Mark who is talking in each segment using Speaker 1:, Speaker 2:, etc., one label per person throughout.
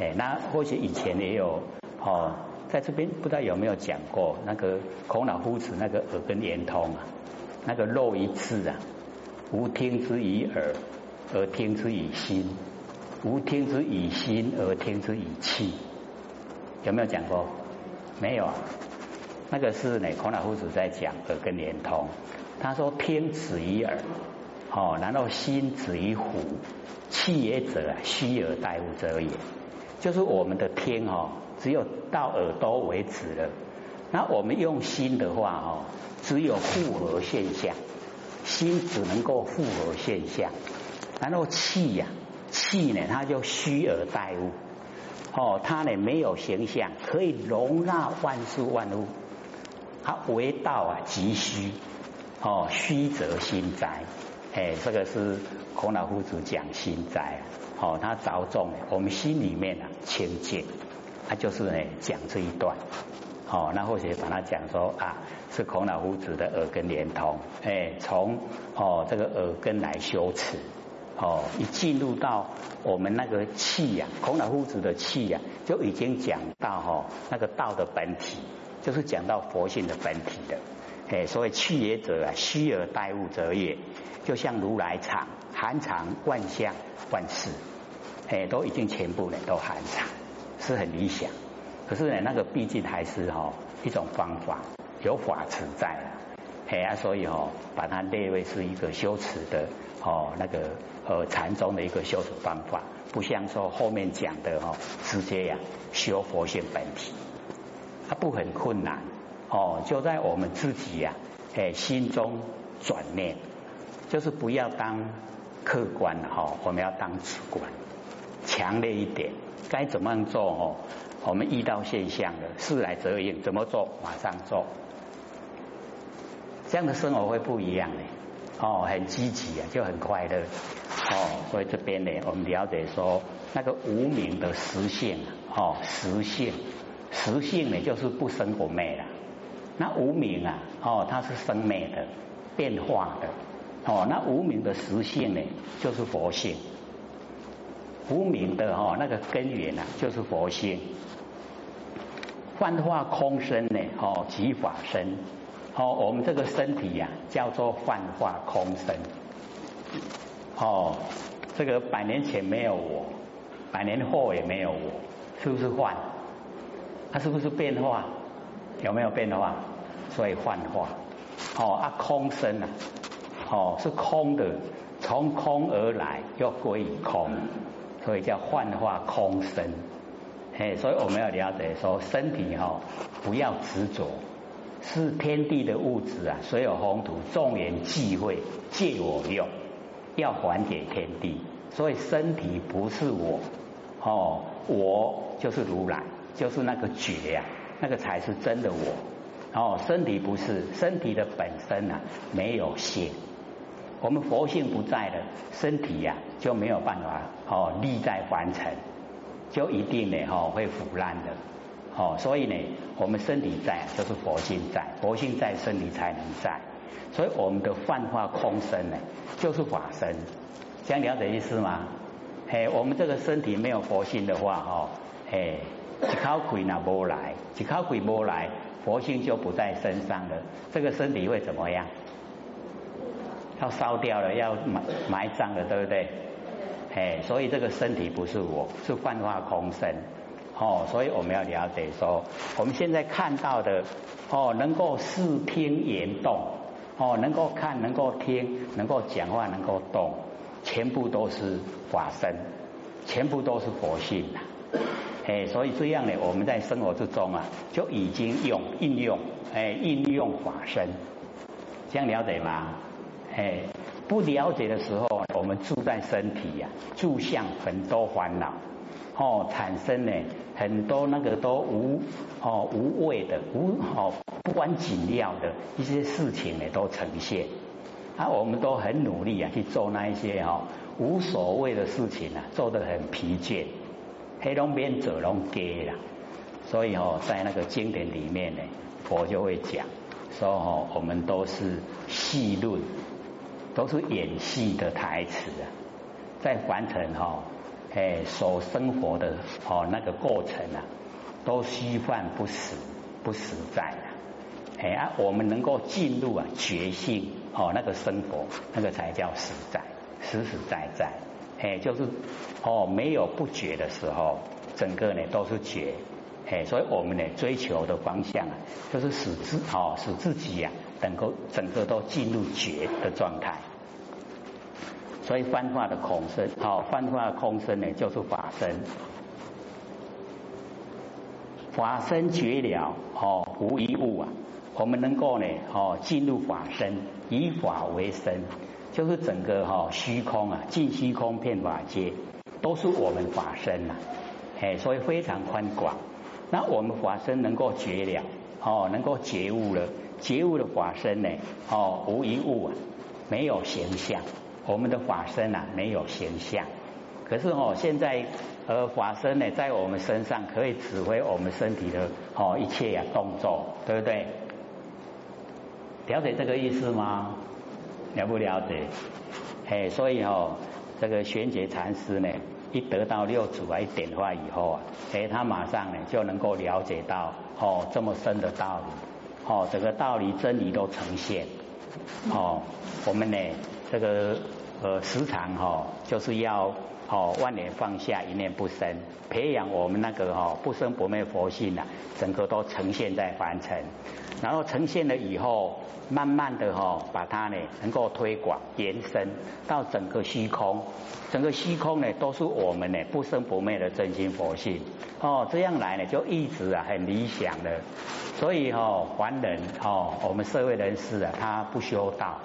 Speaker 1: 哎，那或许以前也有哦，在这边不知道有没有讲过那个孔老夫子那个耳根连通啊，那个肉一次啊，无听之于耳，而听之于心；无听之于心，而听之于气。有没有讲过？没有啊。那个是呢，孔老夫子在讲耳根连通。他说：听止于耳，哦，然后心止于虎，气也者，虚而待物者也。就是我们的听哦，只有到耳朵为止了。那我们用心的话哦，只有复合现象，心只能够复合现象。然后气呀，气呢，它就虚而待物。哦，它呢没有形象，可以容纳万事万物。它为道啊，即虚。哦，虚则心哉。哎，这个是孔老夫子讲心斋。哦，他着重我们心里面啊清净，他就是呢讲这一段。哦，那或许把它讲说啊，是孔老夫子的耳根连通。哎，从哦这个耳根来修持。哦，一进入到我们那个气呀，孔老夫子的气呀，就已经讲到哈那个道的本体，就是讲到佛性的本体的。哎，所谓去也者啊，虚而待物者也。就像如来藏，含藏万象万事，哎，都已经全部呢都含藏，是很理想。可是呢，那个毕竟还是哈一种方法，有法持在啊。哎啊，所以哈把它列为是一个修持的哦那个呃禅宗的一个修持方法，不像说后面讲的哈直接呀修佛性本体，它不很困难哦，就在我们自己呀哎心中转念，就是不要当客观哈，我们要当主观，强烈一点，该怎么样做哦？我们遇到现象的事来则应，怎么做马上做。这样的生活会不一样的哦，很积极啊，就很快乐哦。所以这边呢，我们了解说那个无名的实性哦，实性实性呢就是不生不灭了。那无名啊哦，它是生灭的、变化的哦。那无名的实性呢，就是佛性。无名的哈那个根源啊，就是佛性。幻化空身呢，哦，即法身。哦，我们这个身体呀，叫做幻化空身。哦，这个百年前没有我，百年后也没有我，是不是幻？它是不是变化？有没有变化？所以幻化。哦啊，空身啊，哦是空的，从空而来，又归于空，所以叫幻化空身。嘿，所以我们要了解说，身体哈，不要执着。是天地的物质啊，所有宏图众人忌讳，借我用，要还给天地。所以身体不是我，哦，我就是如来，就是那个觉呀，那个才是真的我。哦，身体不是，身体的本身啊，没有性。我们佛性不在了，身体呀就没有办法哦立在凡尘，就一定呢哦会腐烂的。哦，所以呢，我们身体在就是佛性在，佛性在，身体才能在。所以我们的幻化空身呢，就是法身，这样了解意思吗？嘿，我们这个身体没有佛性的话，哈，嘿，一靠鬼那波来，一靠鬼波来，佛性就不在身上了，这个身体会怎么样？要烧掉了，要埋埋葬了，对不对？嘿，所以这个身体不是我，是幻化空身。哦，所以我们要了解说，我们现在看到的哦，能够视听言动，哦，能够看，能够听，能够讲话，能够动，全部都是法身，全部都是佛性呐。哎，所以这样呢，我们在生活之中啊，就已经用应用，哎，应用法身，这样了解吗？哎，不了解的时候，我们住在身体呀，住相很多烦恼。哦，产生呢很多那个都无哦无谓的无哦不关紧要的一些事情呢都呈现，啊我们都很努力啊去做那一些哈无所谓的事情啊做得很疲倦，黑龙边走龙给了，所以哦在那个经典里面呢佛就会讲说哦我们都是戏论，都是演戏的台词啊，在凡尘哈。哎，所生活的哦那个过程啊，都虚幻不实，不实在的。哎啊，我们能够进入啊觉性哦那个生活，那个才叫实在，实实在在。哎，就是哦没有不觉的时候，整个呢都是觉。哎，所以我们呢追求的方向啊，就是使自哦使自己呀，能够整个都进入觉的状态。所以幻化的空身，哦，幻化的空身呢就是法身，法身绝了，哦，无一物啊。我们能够呢，哦，进入法身，以法为身，就是整个哈虚空啊，尽虚空遍法界，都是我们法身呐。哎，所以非常宽广。那我们法身能够觉了，哦，能够觉悟了，觉悟的法身呢，哦，无一物啊，没有形象。我们的法身啊，没有形象。可是哦，现在呃，法身呢，在我们身上可以指挥我们身体的哦一切呀动作，对不对？了解这个意思吗？了不了解？嘿，所以哦，这个玄觉禅师呢。一得到六祖来点化以后啊，哎，他马上呢就能够了解到哦这么深的道理，哦，这个道理真理都呈现，哦，我们呢这个呃时常哈就是要哦万念放下一念不生，培养我们那个哦不生不灭佛性呐，整个都呈现在凡尘。然后呈现了以后，慢慢的哈，把它呢能够推广延伸到整个虚空，整个虚空呢都是我们呢不生不灭的真心佛性哦，这样来呢就一直啊很理想的，所以哈凡人哦，我们社会人士啊，他不修道，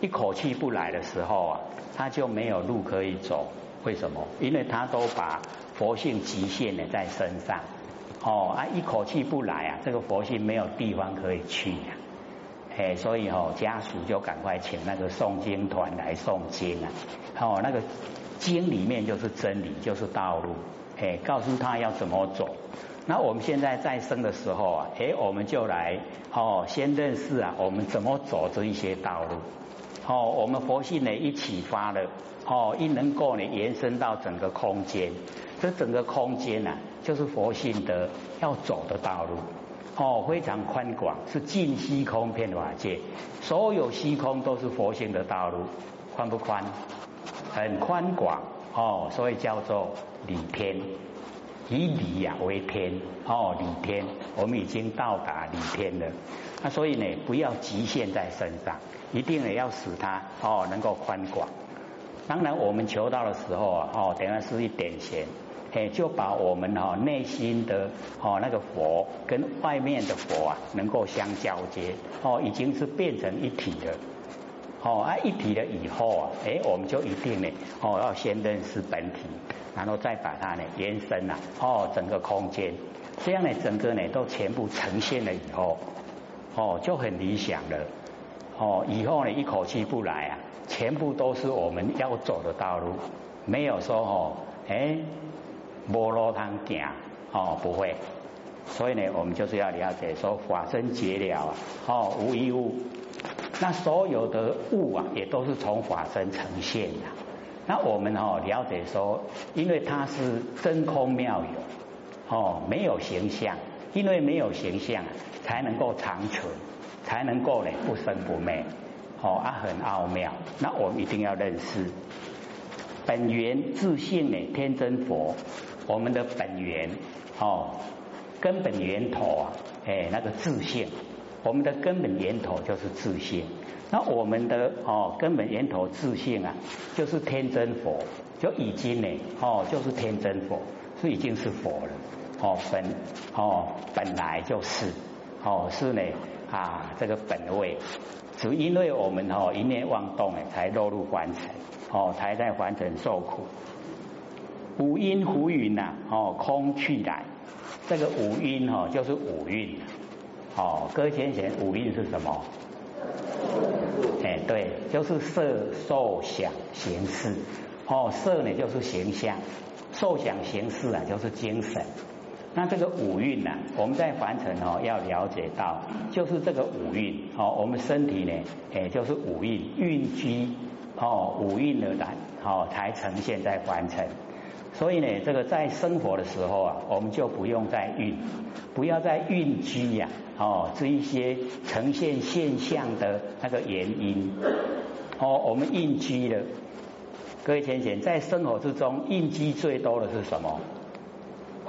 Speaker 1: 一口气不来的时候啊，他就没有路可以走，为什么？因为他都把佛性极限的在身上。哦啊，一口气不来啊，这个佛性没有地方可以去呀，哎，所以哦，家属就赶快请那个诵经团来诵经啊，哦，那个经里面就是真理，就是道路，哎，告诉他要怎么走。那我们现在在生的时候啊，哎，我们就来哦，先认识啊，我们怎么走这一些道路。哦，我们佛性呢一启发了，哦，一能够呢延伸到整个空间，这整个空间呢。就是佛性的要走的道路，哦，非常宽广，是尽虚空遍法界，所有虚空都是佛性的道路，宽不宽？很宽广，哦，所以叫做理天，以理呀为天，哦，理天，我们已经到达理天了，那所以呢，不要局限在身上，一定呢要使它哦能够宽广。当然，我们求道的时候啊，哦，等下是一点钱。哎，就把我们哈内心的哦那个佛跟外面的佛啊，能够相交接哦，已经是变成一体的哦啊一体了以后啊，哎，我们就一定呢哦要先认识本体，然后再把它呢延伸呐哦整个空间，这样呢整个呢都全部呈现了以后哦就很理想了哦以后呢一口气不来啊，全部都是我们要走的道路，没有说哦哎。摩罗汤行哦不会，所以呢，我们就是要了解说法身结了啊，哦无一物，那所有的物啊，也都是从法身呈现的。那我们哦了解说，因为它是真空妙有，哦没有形象，因为没有形象，才能够长存，才能够呢不生不灭，哦啊很奥妙。那我们一定要认识本源自信呢，天真佛。我们的本源哦，根本源头啊，哎，那个自信，我们的根本源头就是自信。那我们的哦根本源头自信啊，就是天真佛，就已经呢哦，就是天真佛，是已经是佛了哦，本哦本来就是哦是呢啊这个本位，只因为我们哦一念妄动哎，才落入凡尘哦，才在凡尘受苦。五音浮云呐，哦，空去来，这个五音哦就是五蕴，哦，各位先贤，五蕴是什么？哎，对，就是色、受、想、行、识。哦，色呢就是形象，受想行识啊就是精神。那这个五蕴呐，我们在凡尘哦要了解到，就是这个五蕴哦，我们身体呢，哎，就是五蕴蕴居哦，五蕴而来哦，才呈现在凡尘。所以呢，这个在生活的时候啊，我们就不用再运，不要再运居呀，哦，这一些呈现现象的那个原因，哦，我们运居了。各位浅浅，在生活之中，应激最多的是什么？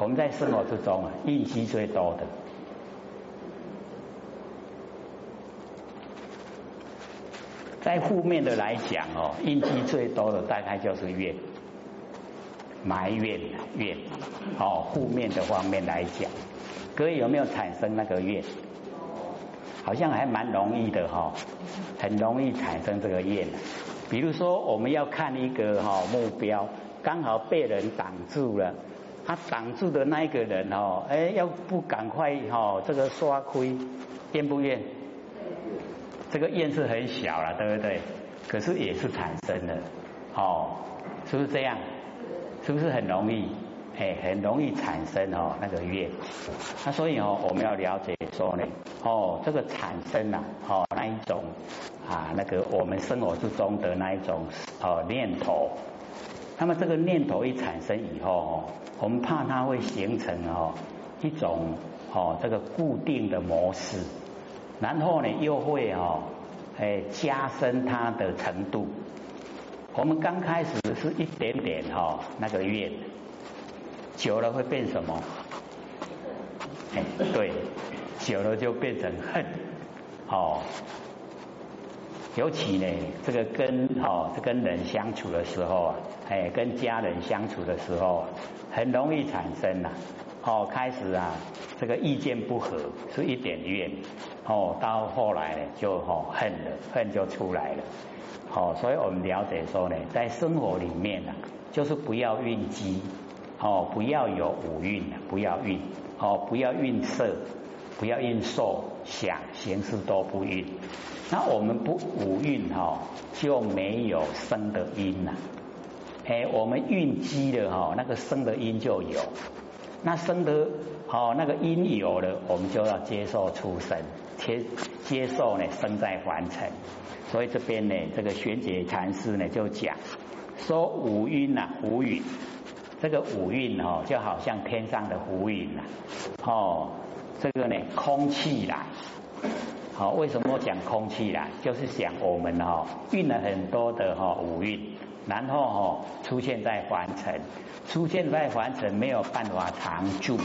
Speaker 1: 我们在生活之中啊，应激最多的，在负面的来讲哦，应激最多的大概就是怨、埋怨、怨。哦，负面的方面来讲，各位有没有产生那个怨？好像还蛮容易的哈，很容易产生这个怨。比如说，我们要看一个哈目标，刚好被人挡住了，他挡住的那一个人哦，哎，要不赶快哈这个刷亏，怨不怨？这个怨是很小了，对不对？可是也是产生的，哦，是不是这样？是不是很容易？哎，很容易产生哦那个怨。那所以哦，我们要了解说呢，哦，这个产生啊，哦那一种。啊，那个我们生活之中的那一种哦念头，那么这个念头一产生以后哦，我们怕它会形成哦一种哦这个固定的模式，然后呢又会哦哎加深它的程度。我们刚开始是一点点哈那个怨，久了会变什么？哎，对，久了就变成恨，哦。尤其呢，这个跟哦，这跟人相处的时候啊，哎，跟家人相处的时候，啊很容易产生呐，哦，开始啊，这个意见不合，是一点怨，哦，到后来呢，就哦恨了，恨就出来了，哦，所以我们了解说呢，在生活里面呢，就是不要运机，哦，不要有五运，不要运，哦，不要运色。不要运受想行识都不运，那我们不五运哈就没有生的因呐。哎，我们运机的哈那个生的因就有，那生的好那个因有了，我们就要接受出生，接接受呢生在凡尘。所以这边呢，这个玄解禅师呢就讲说五蕴呐，五蕴，这个五蕴哦就好像天上的浮云呐，哦。这个呢，空气来，好，为什么讲空气来？就是讲我们哈运了很多的哈五运，然后哈出现在凡尘，出现在凡尘没有办法常住，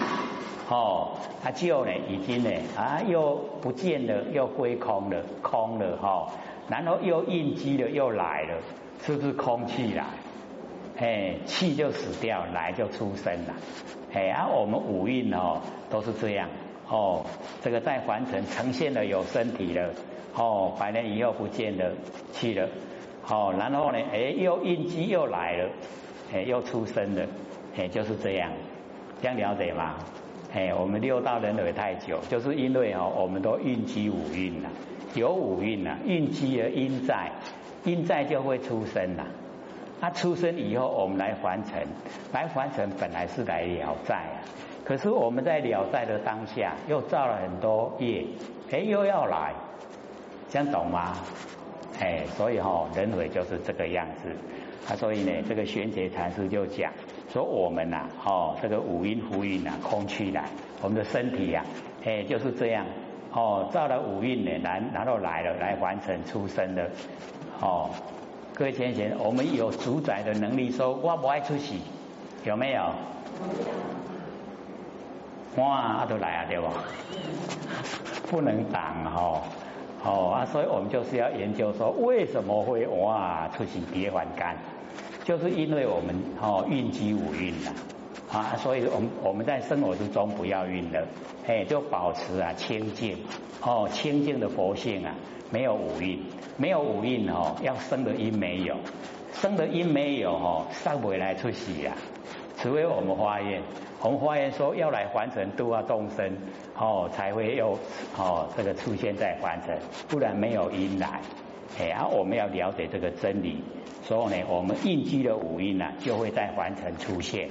Speaker 1: 哦，它就呢已经呢啊又不见了，又归空了，空了哈，然后又应激了，又来了，是不是空气来？哎，气就死掉，来就出生了，哎，而我们五运哦都是这样。哦，这个在凡尘呈现了有身体了，哦，百年以后不见了，去了，哦，然后呢，哎，又应机又来了，哎，又出生了，哎，就是这样，这样了解吗？哎，我们六道轮回太久，就是因为哦，我们都应机五运了，有五运了，应机而因在，因在就会出生了，他出生以后，我们来凡尘，来凡尘本来是来了在啊。可是我们在了在的当下，又造了很多业，哎，又要来，这样懂吗？哎，所以哈，人为就是这个样子。啊，所以呢，这个玄觉禅师就讲说，我们呐，哦，这个五蕴浮云呐，空气来，我们的身体呀，哎，就是这样，哦，造了五蕴呢，然然后来了，来完成出生的，哦，各位先贤，我们有主宰的能力，说我不爱出息，有没有？哇，都来啊，对吧？不能挡哈，哦啊，所以我们就是要研究说，为什么会哇出现别还干，就是因为我们哦运机五运了啊，所以我们我们在生活之中不要运了，哎，就保持啊清净。哦，清净的佛性啊，没有五运，没有五运哦，要生的因没有，生的因没有哦，上不来出息啊。除非我们发愿，我们发愿说要来凡尘度化众生，哦，才会有哦这个出现在凡尘，不然没有因来。哎，而我们要了解这个真理，所以呢，我们应激的五因呢，就会在凡尘出现。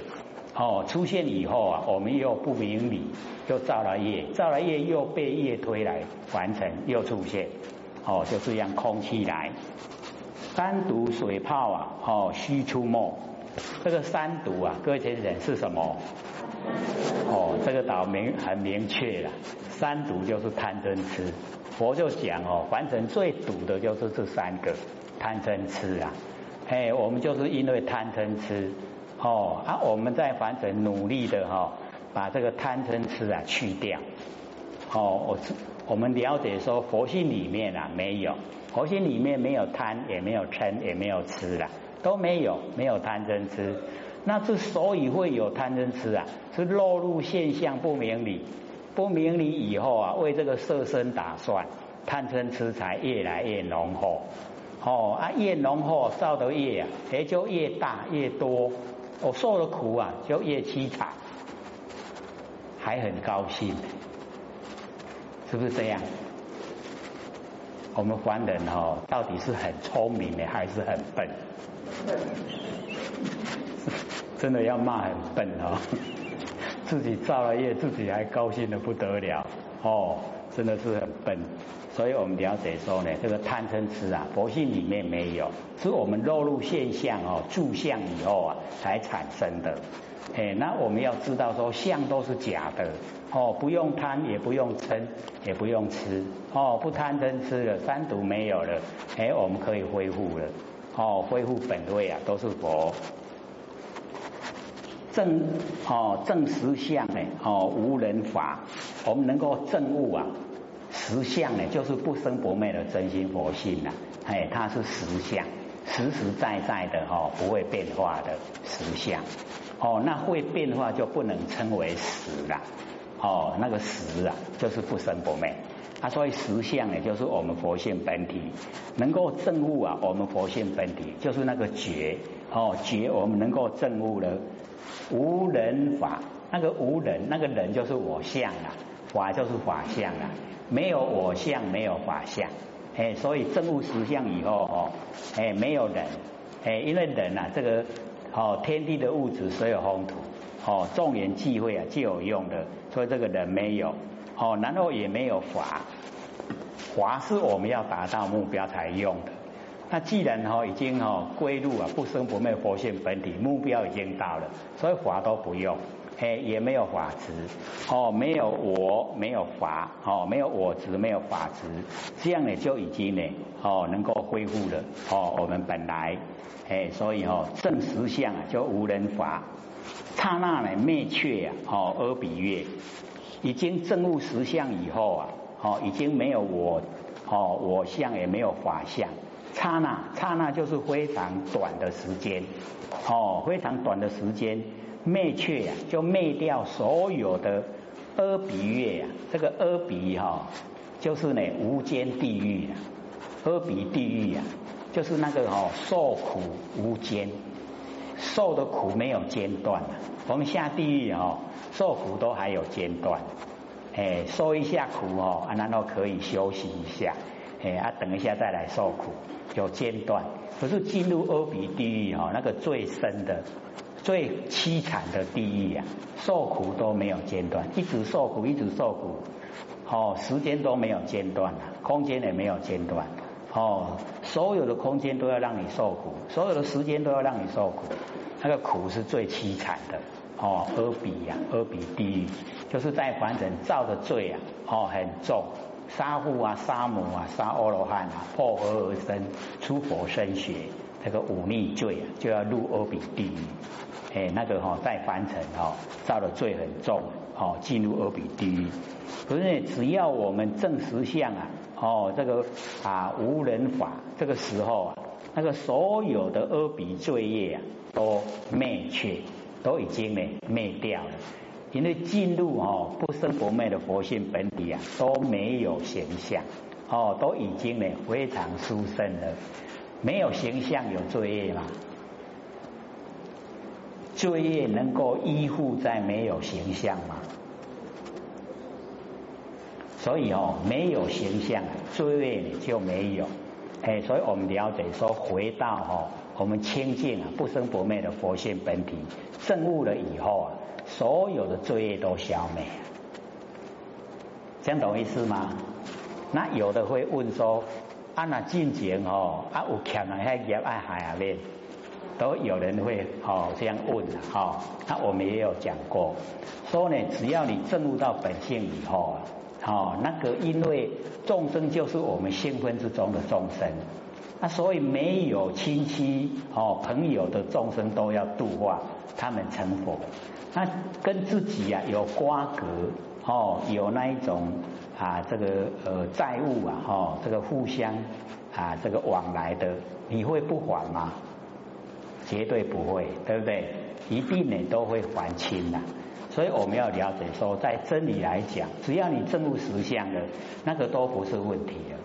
Speaker 1: 哦，出现以后啊，我们又不明理，又造了业，造了业又被业推来凡尘，又出现。哦，就这样空气来，单独水泡啊，哦，虚出没。这个三毒啊，各位先生是什么？哦，这个岛明很明确了，三毒就是贪嗔痴。佛就讲哦，凡尘最毒的就是这三个贪嗔痴啊。哎，我们就是因为贪嗔痴哦，啊，我们在凡尘努力的哈，把这个贪嗔痴啊去掉。哦，我我们了解说佛性里面啊没有，佛性里面没有贪，也没有嗔，也没有痴了，都没有，没有贪嗔痴。那之所以会有贪嗔痴啊，是落入现象不明理。不明理以后啊，为这个色身打算，贪嗔痴才越来越浓厚。哦啊，越浓厚，造的业啊，也就越大越多。我受的苦啊，就越凄惨，还很高兴，是不是这样？我们凡人哈，到底是很聪明的，还是很笨？真的要骂很笨哦。自己造了业，自己还高兴的不得了哦，真的是很笨。所以我们了解说呢，这个贪嗔痴啊，佛性里面没有，是我们落入现象哦，住相以后啊才产生的。哎，那我们要知道说，相都是假的哦，不用贪，也不用嗔，也不用吃哦，不贪嗔痴了，三毒没有了，哎，我们可以恢复了哦，恢复本位啊，都是佛。正哦正实相呢哦无人法，我们能够证悟啊实相呢就是不生不灭的真心佛性呐，哎它是实相，实实在在的哦不会变化的实相，哦那会变化就不能称为实了，哦那个实啊就是不生不灭，所以实相呢就是我们佛性本体，能够证悟啊我们佛性本体就是那个觉哦觉我们能够证悟了。无人法，那个无人，那个人就是我相啊，法就是法相啊，没有我相，没有法相，哎，所以证悟实相以后哦，哎，没有人，哎，因为人啊，这个哦，天地的物质所有风土，哦，众缘际会啊，就有用的，所以这个人没有，哦，然后也没有法，法是我们要达到目标才用的。那既然哈已经哈归入啊不生不灭佛性本体，目标已经到了，所以法都不用，哎也没有法执，哦没有我没有法，哦没有我执没有法执，这样呢就已经呢哦能够恢复了哦我们本来。哎所以哦正实相啊就无人法，刹那呢灭却啊哦阿比月，已经证悟实相以后啊哦已经没有我哦我相也没有法相。刹那，刹那就是非常短的时间，哦，非常短的时间灭却呀，就灭掉所有的阿鼻月呀。这个阿鼻哈，就是呢无间地狱啊，阿鼻地狱呀，就是那个哈受苦无间，受的苦没有间断我们下地狱哦，受苦都还有间断，哎，受一下苦哦，啊然后可以休息一下，哎啊，等一下再来受苦。有间断，可是进入阿鼻地狱哈，那个最深的、最凄惨的地狱呀，受苦都没有间断，一直受苦，一直受苦，哦，时间都没有间断了，空间也没有间断，哦，所有的空间都要让你受苦，所有的时间都要让你受苦，那个苦是最凄惨的，哦，阿鼻呀，阿鼻地狱，就是在凡尘造的罪啊，哦，很重。杀父啊，杀母啊，杀阿罗汉啊，破河而生，出佛身血，这个忤逆罪啊，就要入阿鼻地狱。哎，那个哈，在凡尘哈，造的罪很重，哦，进入阿鼻地狱。可是只要我们正实相啊，哦，这个啊无人法，这个时候啊，那个所有的阿鼻罪业啊，都灭却，都已经呢灭掉了。因为进入哦不生不灭的佛性本体啊，都没有形象哦，都已经呢非常殊胜了。没有形象有罪业吗？罪业能够依附在没有形象吗？所以哦，没有形象，罪业就没有。哎，所以我们了解说，回到哦我们清净啊不生不灭的佛性本体证悟了以后啊。所有的罪业都消灭，这样懂意思吗？那有的会问说：啊，那进前哦，啊有欠人遐业爱海啊面？都有人会哦这样问哈，那我们也有讲过，说呢，只要你证悟到本性以后，哦，那个因为众生就是我们性分之中的众生，那所以没有亲戚哦朋友的众生都要度化，他们成佛，那跟自己呀有瓜葛哦，有那一种啊这个呃债务啊哈，这个互相啊这个往来的。你会不还吗？绝对不会，对不对？一定你都会还清的。所以我们要了解说，在真理来讲，只要你证悟实相了，那个都不是问题了。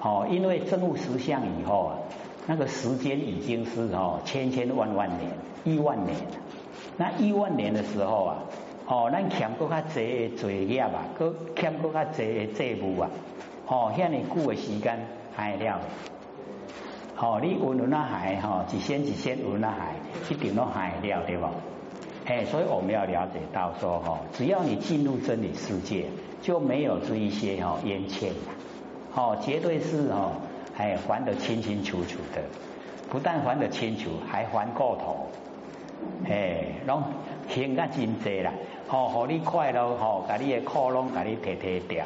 Speaker 1: 哦，因为证悟实相以后啊，那个时间已经是哦千千万万年、亿万年。那亿万年的时候啊，哦，咱欠搁较济罪业啊，搁欠搁较济债务啊，哦，遐尼久的时间还了。哦，你运轮那海哈，几仙几仙运那海，一定都海了，对不？哎，所以我们要了解到说哈，只要你进入真理世界，就没有这一些哈冤欠的，哦，绝对是哦，哎还得清清楚楚的，不但还得清楚，还还过头，哎，拢欠个真济啦，哦，好你快乐，哦，把你的窟窿把你提提掉。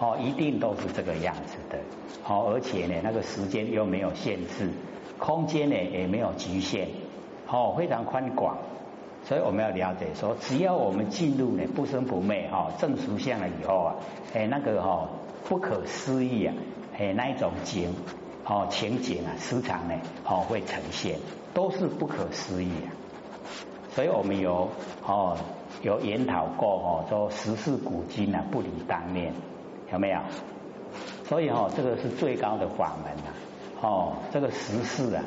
Speaker 1: 哦，一定都是这个样子的。好，而且呢，那个时间又没有限制，空间呢也没有局限，哦，非常宽广。所以我们要了解说，只要我们进入呢不生不灭哈正俗相了以后啊，哎那个哈不可思议啊，哎那一种景哦情景啊时常呢哦会呈现，都是不可思议啊。所以我们有哦有研讨过哦，说十世古今啊不离当念。有没有？所以哈，这个是最高的法门呐。哦，这个十事啊，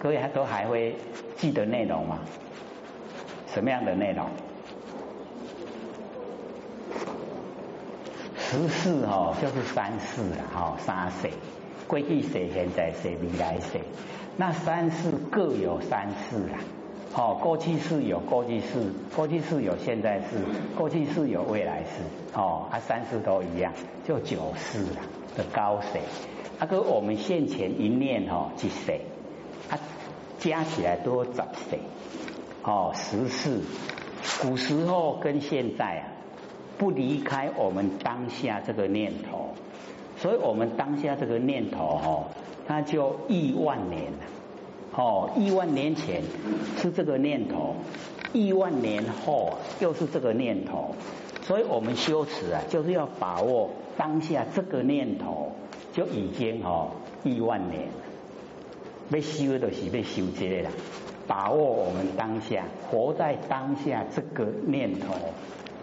Speaker 1: 各位还都还会记得内容吗？什么样的内容？十四哈，就是三世了，哈，三世，过去世、现在世、未来世。那三世各有三世啊。哦，过去式有过去式，过去式有现在式，过去式有未来式，哦，啊，三世都一样，就九世啦的高谁？啊，跟我们现前一念哦，几岁？啊，加起来多十岁，哦，十世。古时候跟现在啊，不离开我们当下这个念头，所以我们当下这个念头哦，它就亿万年了。哦，亿万年前是这个念头，亿万年后又是这个念头，所以我们修持啊，就是要把握当下这个念头，就已经哦亿万年，被修的是被修这个啦，把握我们当下，活在当下这个念头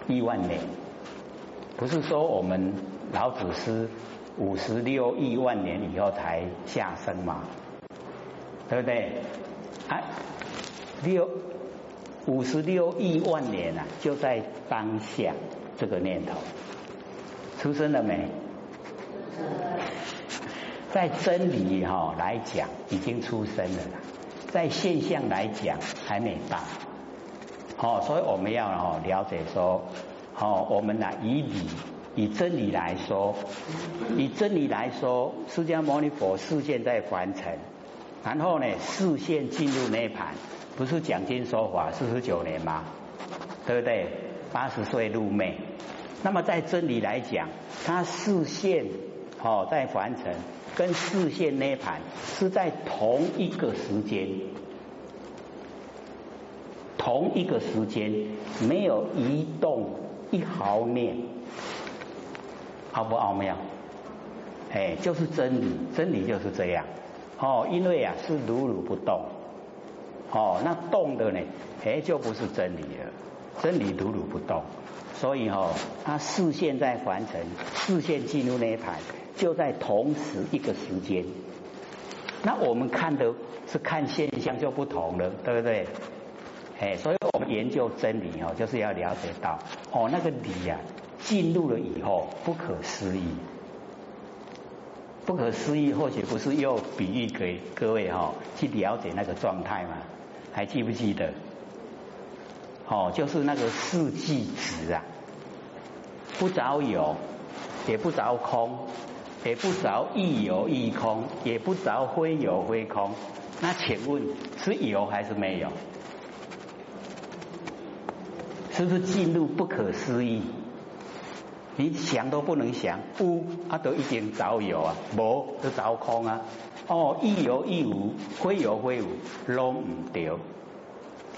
Speaker 1: 亿万年，不是说我们老祖师五十六亿万年以后才下生嘛。对不对？啊，六五十六亿万年啊，就在当下这个念头出生了没？在真理哈来讲，已经出生了啦。在现象来讲，还没到。好，所以我们要哦了解说，好，我们呢以理以真理来说，以真理来说，释迦牟尼佛事现在凡尘。然后呢，视线进入涅盘，不是讲经说法四十九年吗？对不对？八十岁入昧。那么在真理来讲，他视线哦在凡尘，跟视线涅盘是在同一个时间，同一个时间没有移动一毫念，好不奥妙？哎，就是真理，真理就是这样。哦，因为啊是如如不动，哦，那动的呢，哎就不是真理了，真理如如不动，所以哦，它视线在凡尘，视线进入那一盘，就在同时一个时间。那我们看的是看现象就不同了，对不对？哎，所以我们研究真理哦，就是要了解到哦，那个理啊进入了以后不可思议。不可思议，或许不是又比喻给各位哈去了解那个状态嘛？还记不记得？哦，就是那个四季值啊，不着有，也不着空，也不着亦有亦空，也不着非有非空，那请问是有还是没有？是不是进入不可思议？你想都不能想，有啊都一定着有啊，无都着空啊。哦，亦有亦无，非有非无，拢唔对，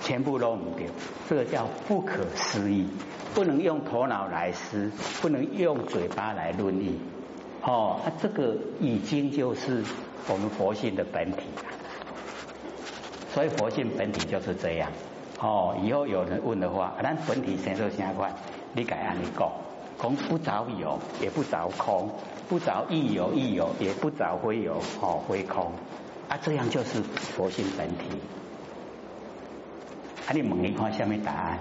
Speaker 1: 全部拢唔对，这个叫不可思议，不能用头脑来思，不能用嘴巴来论议。哦，啊这个已经就是我们佛性的本体。所以佛性本体就是这样。哦，以后有人问的话，咱本体先说相关，你改按你讲，空不着有，也不着空，不着亦有亦有，也不着非有，哦，非空，啊，这样就是佛性本体。啊，你问一看下面答案，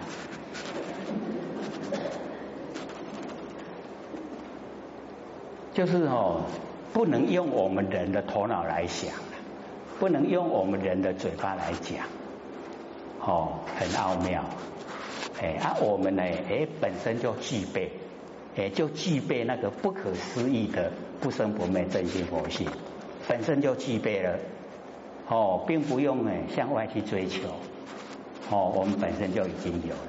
Speaker 1: 就是哦，不能用我们人的头脑来想，不能用我们人的嘴巴来讲。哦，很奥妙，哎啊，我们呢，哎，本身就具备，哎，就具备那个不可思议的不生不灭真心佛性，本身就具备了，哦，并不用哎向外去追求，哦，我们本身就已经有了，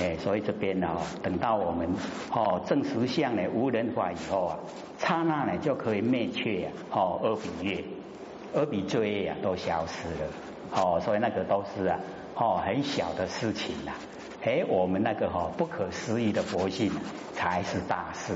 Speaker 1: 哎，所以这边呢，等到我们哦正实相呢无人法以后啊，刹那呢就可以灭却呀，哦，二比月，二比追呀都消失了，哦，所以那个都是啊。哦，很小的事情呐，哎，我们那个哈不可思议的佛性才是大事。